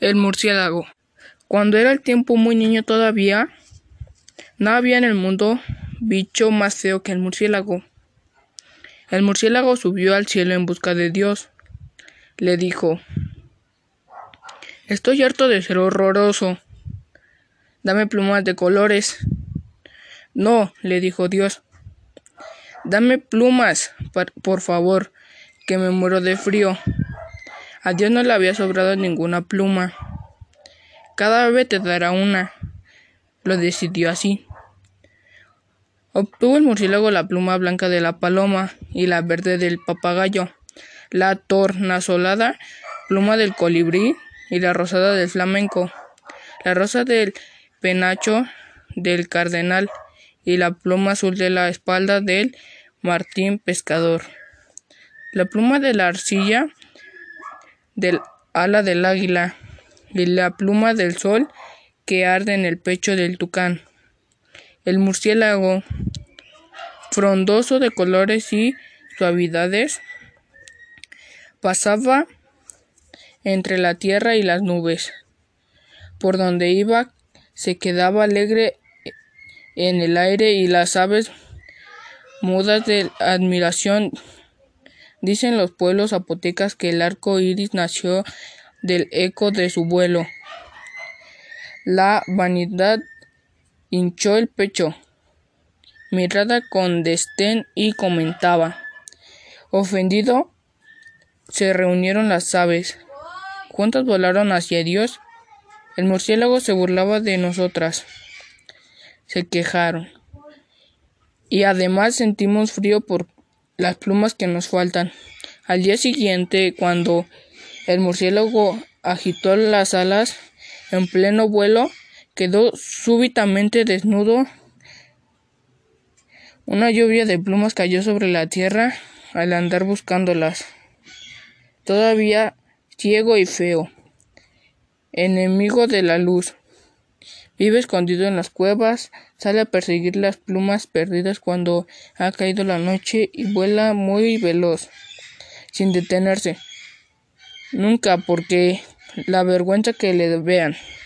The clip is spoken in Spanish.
El murciélago. Cuando era el tiempo muy niño todavía, no había en el mundo bicho más feo que el murciélago. El murciélago subió al cielo en busca de Dios. Le dijo, Estoy harto de ser horroroso. Dame plumas de colores. No, le dijo Dios. Dame plumas, por favor, que me muero de frío. A Dios no le había sobrado ninguna pluma. Cada ave te dará una. Lo decidió así. Obtuvo el murciélago la pluma blanca de la paloma y la verde del papagayo, la tornasolada pluma del colibrí y la rosada del flamenco, la rosa del penacho del cardenal y la pluma azul de la espalda del martín pescador, la pluma de la arcilla del ala del águila y la pluma del sol que arde en el pecho del tucán. El murciélago, frondoso de colores y suavidades, pasaba entre la tierra y las nubes. Por donde iba se quedaba alegre en el aire y las aves mudas de admiración Dicen los pueblos zapotecas que el arco iris nació del eco de su vuelo. La vanidad hinchó el pecho, mirada con destén y comentaba. Ofendido, se reunieron las aves. ¿Cuántas volaron hacia Dios? El murciélago se burlaba de nosotras. Se quejaron. Y además sentimos frío por las plumas que nos faltan. Al día siguiente, cuando el murciélago agitó las alas en pleno vuelo, quedó súbitamente desnudo. Una lluvia de plumas cayó sobre la tierra al andar buscándolas. Todavía ciego y feo, enemigo de la luz. Vive escondido en las cuevas, sale a perseguir las plumas perdidas cuando ha caído la noche y vuela muy veloz, sin detenerse. Nunca porque la vergüenza que le vean.